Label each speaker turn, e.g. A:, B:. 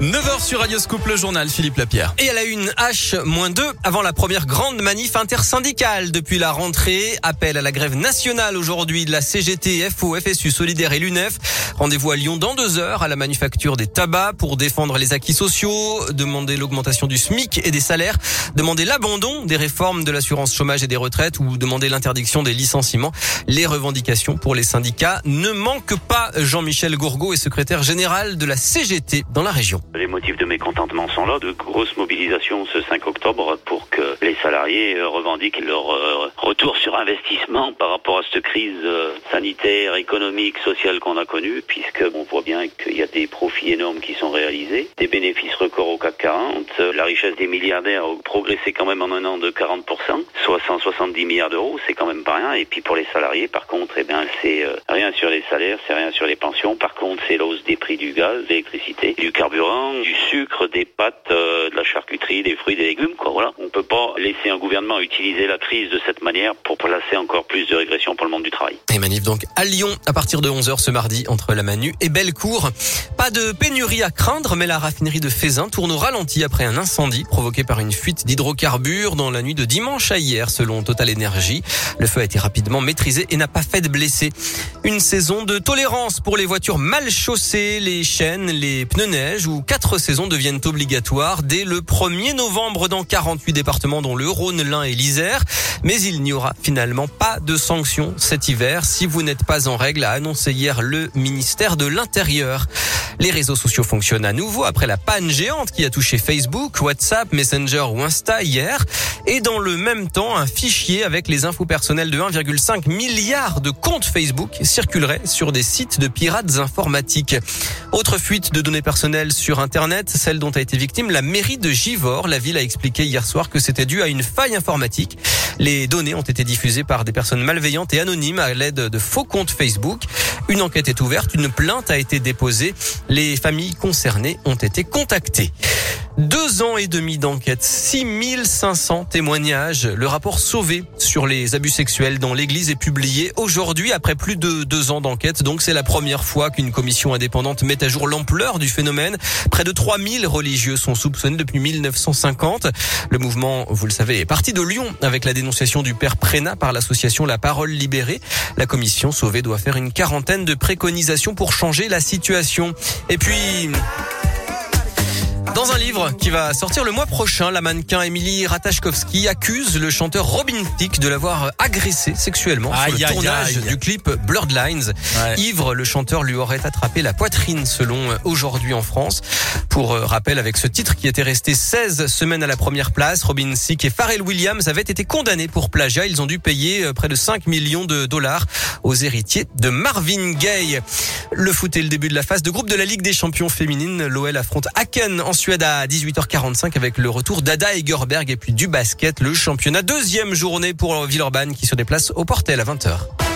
A: 9h sur Radio Scoop, le journal Philippe Lapierre.
B: Et elle a une H-2 avant la première grande manif intersyndicale depuis la rentrée. Appel à la grève nationale aujourd'hui de la CGT, FO, FSU, Solidaire et l'UNEF. Rendez-vous à Lyon dans deux heures à la manufacture des tabacs pour défendre les acquis sociaux, demander l'augmentation du SMIC et des salaires, demander l'abandon des réformes de l'assurance chômage et des retraites ou demander l'interdiction des licenciements. Les revendications pour les syndicats ne manquent pas. Jean-Michel Gourgaud est secrétaire général de la CGT dans la région.
C: Les motifs de mécontentement sont là, de grosses mobilisations ce 5 octobre pour que les salariés euh, revendiquent leur euh, retour sur investissement par rapport à cette crise euh, sanitaire, économique, sociale qu'on a connue, puisque on voit bien qu'il y a des profits énormes qui sont réalisés, des bénéfices records au CAC 40, la richesse des milliardaires a progressé quand même en un an de 40%, soit 170 milliards d'euros, c'est quand même pas rien. Et puis pour les salariés, par contre, eh bien c'est rien sur les salaires, c'est rien sur les pensions. Par contre, c'est la hausse des prix du gaz, de l'électricité, du carburant du sucre, des pâtes, euh, de la charcuterie, des fruits, des légumes. Quoi. Voilà. Laisser un gouvernement utiliser la crise de cette manière pour placer encore plus de régression pour le monde du travail.
B: Et manif donc à Lyon à partir de 11h ce mardi entre la Manu et Bellecour. Pas de pénurie à craindre, mais la raffinerie de Fézin tourne au ralenti après un incendie provoqué par une fuite d'hydrocarbures dans la nuit de dimanche à hier selon Total Energy. Le feu a été rapidement maîtrisé et n'a pas fait de blessés. Une saison de tolérance pour les voitures mal chaussées, les chaînes, les pneus neige ou quatre saisons deviennent obligatoires dès le 1er novembre dans 48 départements dont le Rhône, l'Ain et l'Isère. Mais il n'y aura finalement pas de sanctions cet hiver si vous n'êtes pas en règle, a annoncé hier le ministère de l'Intérieur. Les réseaux sociaux fonctionnent à nouveau après la panne géante qui a touché Facebook, WhatsApp, Messenger ou Insta hier. Et dans le même temps, un fichier avec les infos personnelles de 1,5 milliard de comptes Facebook circulerait sur des sites de pirates informatiques. Autre fuite de données personnelles sur Internet, celle dont a été victime la mairie de Givor. La ville a expliqué hier soir que c'était dû à une faille informatique. Les données ont été diffusées par des personnes malveillantes et anonymes à l'aide de faux comptes Facebook. Une enquête est ouverte, une plainte a été déposée. Les familles concernées ont été contactées. Deux ans et demi d'enquête, 6500 témoignages. Le rapport Sauvé sur les abus sexuels dans l'église est publié aujourd'hui après plus de deux ans d'enquête. Donc c'est la première fois qu'une commission indépendante met à jour l'ampleur du phénomène. Près de 3000 religieux sont soupçonnés depuis 1950. Le mouvement, vous le savez, est parti de Lyon avec la dénonciation du père Prénat par l'association La Parole Libérée. La commission Sauvé doit faire une quarantaine de préconisations pour changer la situation. Et puis... Dans un livre qui va sortir le mois prochain, la mannequin Emily Ratajkowski accuse le chanteur Robin Thicke de l'avoir agressé sexuellement sur le tournage du clip Blurred Lines. Ivre, le chanteur lui aurait attrapé la poitrine selon aujourd'hui en France. Pour euh, rappel, avec ce titre qui était resté 16 semaines à la première place, Robin Thicke et Pharrell Williams avaient été condamnés pour plagiat. Ils ont dû payer euh, près de 5 millions de dollars aux héritiers de Marvin Gaye. Le foot est le début de la phase de groupe de la Ligue des champions féminines. L'OL affronte Aken en Suède à 18h45 avec le retour d'Ada Egerberg et puis du basket, le championnat. Deuxième journée pour Villeurbanne qui se déplace au Portel à 20h.